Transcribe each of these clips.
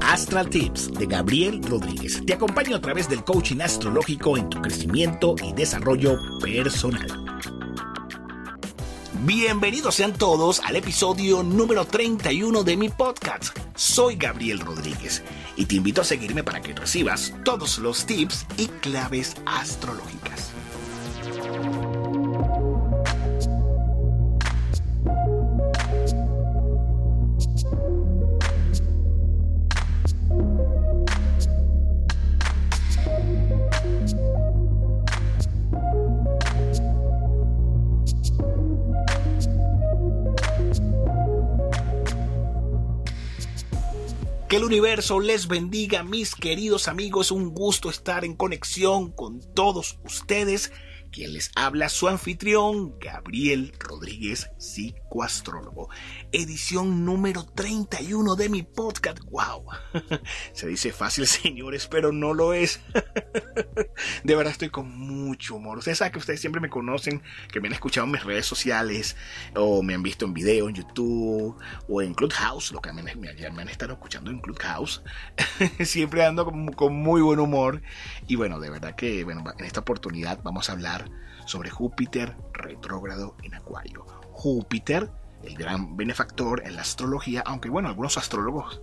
Astral Tips de Gabriel Rodríguez. Te acompaño a través del coaching astrológico en tu crecimiento y desarrollo personal. Bienvenidos sean todos al episodio número 31 de mi podcast. Soy Gabriel Rodríguez y te invito a seguirme para que recibas todos los tips y claves astrológicas. Que el universo les bendiga, mis queridos amigos. Un gusto estar en conexión con todos ustedes quien les habla su anfitrión, Gabriel Rodríguez, psicoastrólogo. Edición número 31 de mi podcast. ¡Wow! Se dice fácil, señores, pero no lo es. De verdad estoy con mucho humor. Ustedes saben que ustedes siempre me conocen, que me han escuchado en mis redes sociales, o me han visto en video en YouTube, o en Clubhouse, lo que me, han estado escuchando en Clubhouse. siempre ando con, con muy buen humor. Y bueno, de verdad que, bueno, en esta oportunidad vamos a hablar sobre Júpiter retrógrado en Acuario. Júpiter, el gran benefactor en la astrología, aunque bueno, algunos astrólogos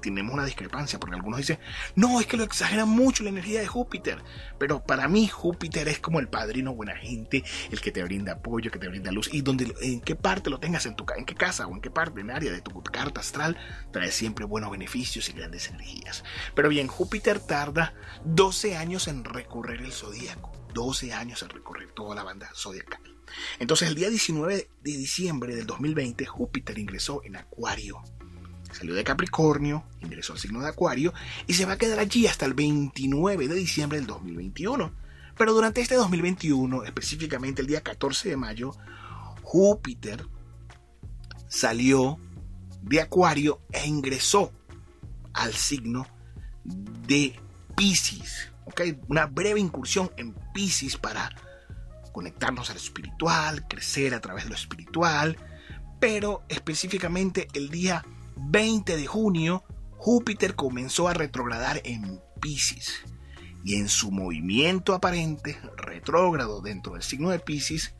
tenemos una discrepancia, porque algunos dicen, no, es que lo exageran mucho la energía de Júpiter, pero para mí Júpiter es como el padrino buena gente, el que te brinda apoyo, que te brinda luz, y donde, en qué parte lo tengas en tu en qué casa o en qué parte, en área de tu carta astral, trae siempre buenos beneficios y grandes energías. Pero bien, Júpiter tarda 12 años en recorrer el zodíaco. 12 años en recorrer toda la banda zodiacal. Entonces, el día 19 de diciembre del 2020, Júpiter ingresó en Acuario. Salió de Capricornio, ingresó al signo de Acuario y se va a quedar allí hasta el 29 de diciembre del 2021. Pero durante este 2021, específicamente el día 14 de mayo, Júpiter salió de Acuario e ingresó al signo de Pisces. Una breve incursión en Pisces para conectarnos al espiritual, crecer a través de lo espiritual, pero específicamente el día 20 de junio, Júpiter comenzó a retrogradar en Pisces y en su movimiento aparente retrógrado dentro del signo de Pisces,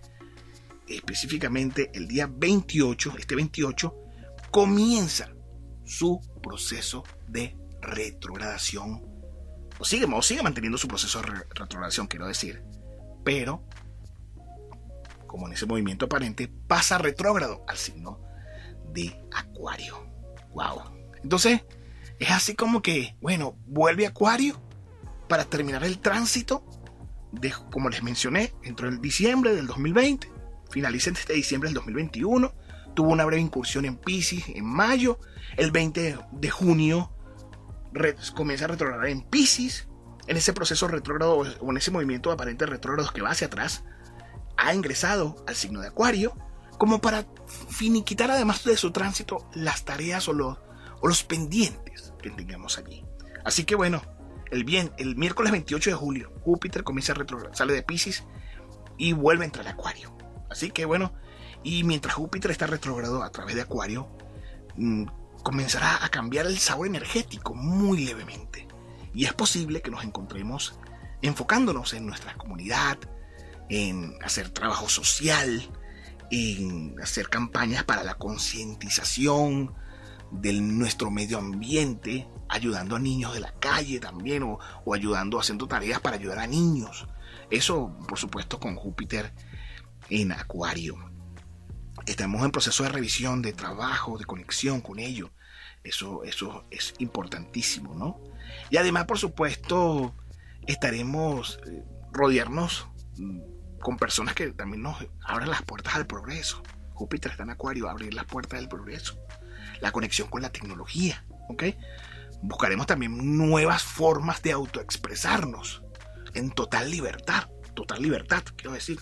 específicamente el día 28, este 28, comienza su proceso de retrogradación o sigue, sigue manteniendo su proceso de retrogradación, quiero decir. Pero, como en ese movimiento aparente, pasa retrógrado al signo de Acuario. ¡Wow! Entonces, es así como que, bueno, vuelve Acuario para terminar el tránsito de, como les mencioné, entró en diciembre del 2020, finaliza este diciembre del 2021, tuvo una breve incursión en Pisces en mayo, el 20 de junio comienza a retrogradar en Pisces, en ese proceso retrógrado o en ese movimiento aparente retrógrado que va hacia atrás, ha ingresado al signo de Acuario, como para finiquitar además de su tránsito las tareas o los, o los pendientes que tengamos allí. Así que bueno, el bien, el miércoles 28 de julio, Júpiter comienza a retrogradar, sale de Pisces y vuelve a entrar al Acuario. Así que bueno, y mientras Júpiter está retrogrado a través de Acuario, mm, comenzará a cambiar el sabor energético muy levemente. Y es posible que nos encontremos enfocándonos en nuestra comunidad, en hacer trabajo social, en hacer campañas para la concientización de nuestro medio ambiente, ayudando a niños de la calle también, o, ayudando, haciendo tareas para ayudar a niños. Eso, por supuesto, con Júpiter en Acuario. Estamos en proceso de revisión, de trabajo, de conexión con ello. Eso, eso es importantísimo, ¿no? Y además, por supuesto, estaremos eh, rodearnos mm, con personas que también nos abran las puertas al progreso. Júpiter está en Acuario, abrir las puertas del progreso. La conexión con la tecnología, ¿ok? Buscaremos también nuevas formas de autoexpresarnos en total libertad, total libertad, quiero decir.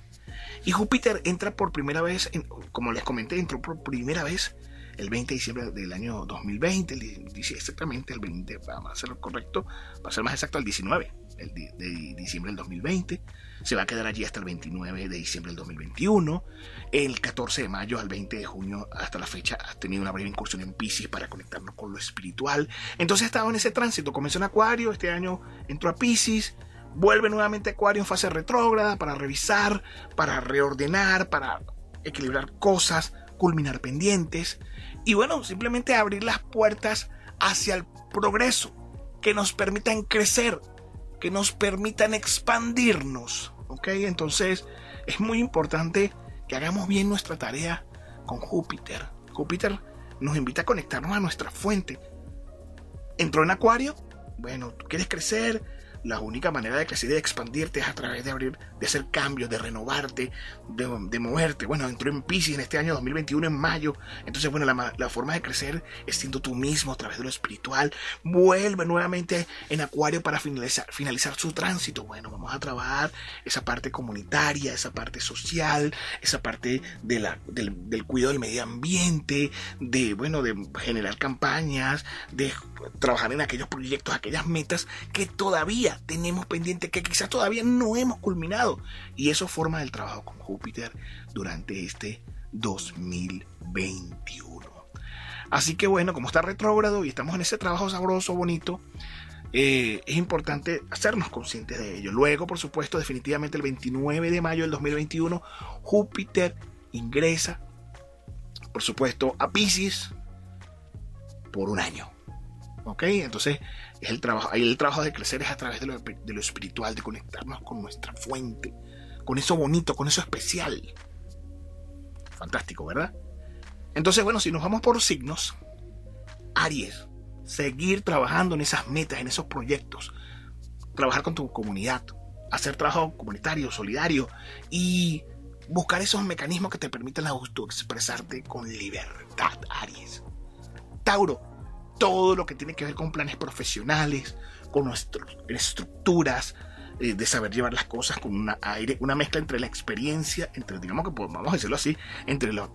Y Júpiter entra por primera vez, como les comenté, entró por primera vez el 20 de diciembre del año 2020, dice exactamente el 20, vamos a hacerlo correcto, va a ser más exacto el 19, de diciembre del 2020. Se va a quedar allí hasta el 29 de diciembre del 2021. El 14 de mayo al 20 de junio hasta la fecha ha tenido una breve incursión en Pisces para conectarnos con lo espiritual. Entonces ha estado en ese tránsito. Comenzó en Acuario, este año entró a Pisces. Vuelve nuevamente Acuario en fase retrógrada para revisar, para reordenar, para equilibrar cosas, culminar pendientes. Y bueno, simplemente abrir las puertas hacia el progreso, que nos permitan crecer, que nos permitan expandirnos. ¿ok? Entonces es muy importante que hagamos bien nuestra tarea con Júpiter. Júpiter nos invita a conectarnos a nuestra fuente. ¿Entró en Acuario? Bueno, quieres crecer, la única manera de crecer y de expandirte es a través de abrir, de hacer cambios, de renovarte, de, moverte. Bueno, entró en Pisces en este año 2021, en mayo. Entonces, bueno, la, forma de crecer es siendo tú mismo a través de lo espiritual. Vuelve nuevamente en Acuario para finalizar, finalizar su tránsito. Bueno, vamos a trabajar esa parte comunitaria, esa parte social, esa parte de la, del, del cuidado del medio ambiente, de, bueno, de generar campañas, de trabajar en aquellos proyectos, aquellas metas que todavía tenemos pendiente, que quizás todavía no hemos culminado. Y eso forma el trabajo con Júpiter durante este 2021. Así que bueno, como está retrógrado y estamos en ese trabajo sabroso, bonito, eh, es importante hacernos conscientes de ello. Luego, por supuesto, definitivamente el 29 de mayo del 2021, Júpiter ingresa, por supuesto, a Pisces por un año. ¿Ok? Entonces, el trabajo, ahí el trabajo de crecer es a través de lo, espiritual, de conectarnos con nuestra fuente, con eso bonito, con eso especial. Fantástico, ¿verdad? Entonces, bueno, si nos vamos por signos, Aries, seguir trabajando en esas metas, en esos proyectos, trabajar con tu comunidad, hacer trabajo comunitario, solidario y buscar esos mecanismos que te permitan autoexpresarte con libertad, Aries. Tauro, todo lo que tiene que ver con planes profesionales, con nuestras estructuras, eh, de saber llevar las cosas con una aire, una mezcla entre la experiencia, entre, digamos que a decirlo así, entre lo,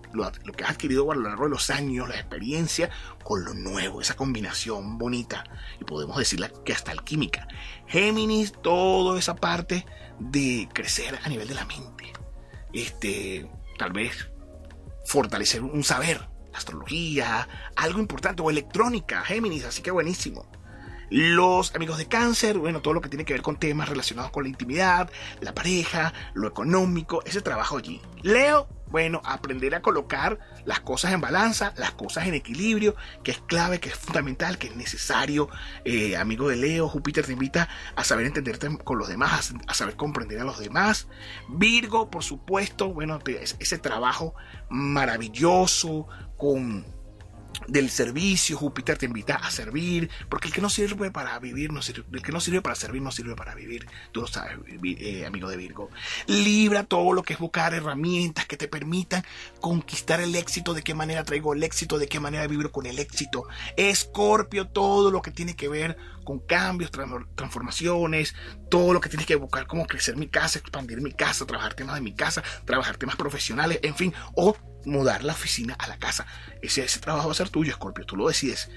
que has adquirido a lo largo de los años, la experiencia, con lo nuevo, esa combinación bonita, y podemos decirla que hasta alquímica. Géminis, toda esa parte de crecer a nivel de la mente, este, tal vez fortalecer un saber, astrología, algo importante, o electrónica, Géminis, así que buenísimo. Los amigos de cáncer, bueno, todo lo que tiene que ver con temas relacionados con la intimidad, la pareja, lo económico, ese trabajo allí. Leo, bueno, aprender a colocar las cosas en balanza, las cosas en equilibrio, que es clave, que es fundamental, que es necesario. Eh, amigo de Leo, Júpiter te invita a saber entenderte con los demás, a, saber comprender a los demás. Virgo, por supuesto, bueno, ese trabajo maravilloso del servicio, Júpiter te invita a servir, porque el que no sirve para vivir, no sirve, el que no sirve para servir, no sirve para vivir, tú lo sabes, eh, amigo de Virgo. Libra todo lo que es buscar herramientas que te permitan conquistar el éxito, de qué manera traigo el éxito, de qué manera vibro con el éxito. Escorpio, todo lo que tiene que ver con cambios, transformaciones, todo lo que tiene que buscar, como crecer mi casa, expandir mi casa, trabajar temas de mi casa, trabajar temas profesionales, en fin, o mudar la oficina a la casa. Ese, ese trabajo va a ser tuyo, Scorpio, tú lo decides.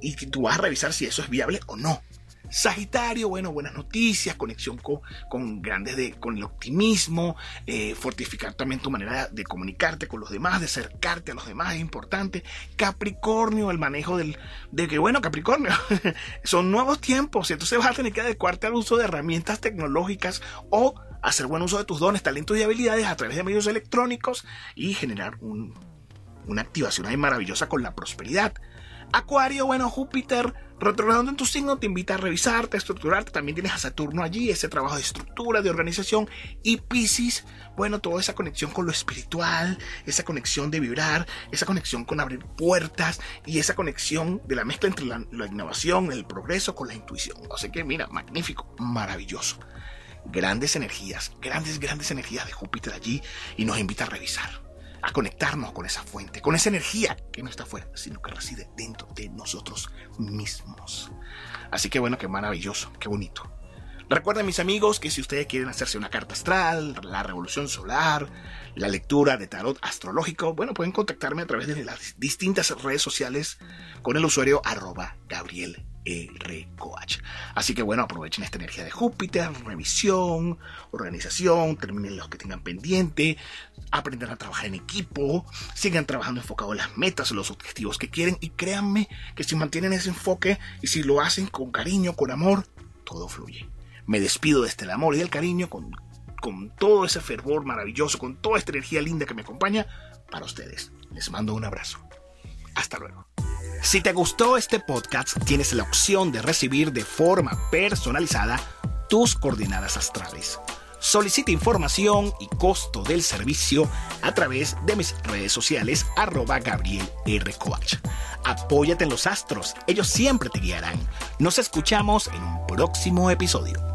Y tú vas a revisar si eso es viable o no. Sagitario, bueno, buenas noticias, conexión con, grandes de, con el optimismo, eh, fortificar también tu manera de comunicarte con los demás, de acercarte a los demás es importante. Capricornio, el manejo del, de que, bueno, Capricornio, son nuevos tiempos, entonces vas a tener que adecuarte al uso de herramientas tecnológicas o hacer buen uso de tus dones, talentos y habilidades a través de medios electrónicos y generar una activación ahí maravillosa con la prosperidad. Acuario, bueno, Júpiter retrogradando en tu signo te invita a revisarte, a estructurarte. También tienes a Saturno allí, ese trabajo de estructura, de organización. Y Pisces, bueno, toda esa conexión con lo espiritual, esa conexión de vibrar, esa conexión con abrir puertas y esa conexión de la mezcla entre la, innovación, el progreso con la intuición. Así que mira, magnífico, maravilloso grandes energías, grandes, grandes energías de Júpiter allí y nos invita a revisar, a conectarnos con esa fuente, con esa energía que no está afuera, sino que reside dentro de nosotros mismos. Así que bueno, qué maravilloso, qué bonito. Recuerden mis amigos que si ustedes quieren hacerse una carta astral, la revolución solar, la lectura de tarot astrológico, bueno, pueden contactarme a través de las distintas redes sociales con el usuario arroba Gabriel R. Coach. Así que bueno, aprovechen esta energía de Júpiter, revisión, organización, terminen los que tengan pendiente, aprendan a trabajar en equipo, sigan trabajando enfocado en las metas, los objetivos que quieren y créanme que si mantienen ese enfoque y si lo hacen con cariño, con amor, todo fluye. Me despido de este amor y del cariño con, con todo ese fervor maravilloso, con toda esta energía linda que me acompaña para ustedes. Les mando un abrazo. Hasta luego. Si te gustó este podcast, tienes la opción de recibir de forma personalizada tus coordenadas astrales. Solicita información y costo del servicio a través de mis redes sociales arroba Gabriel R. Apóyate en los astros, ellos siempre te guiarán. Nos escuchamos en un próximo episodio.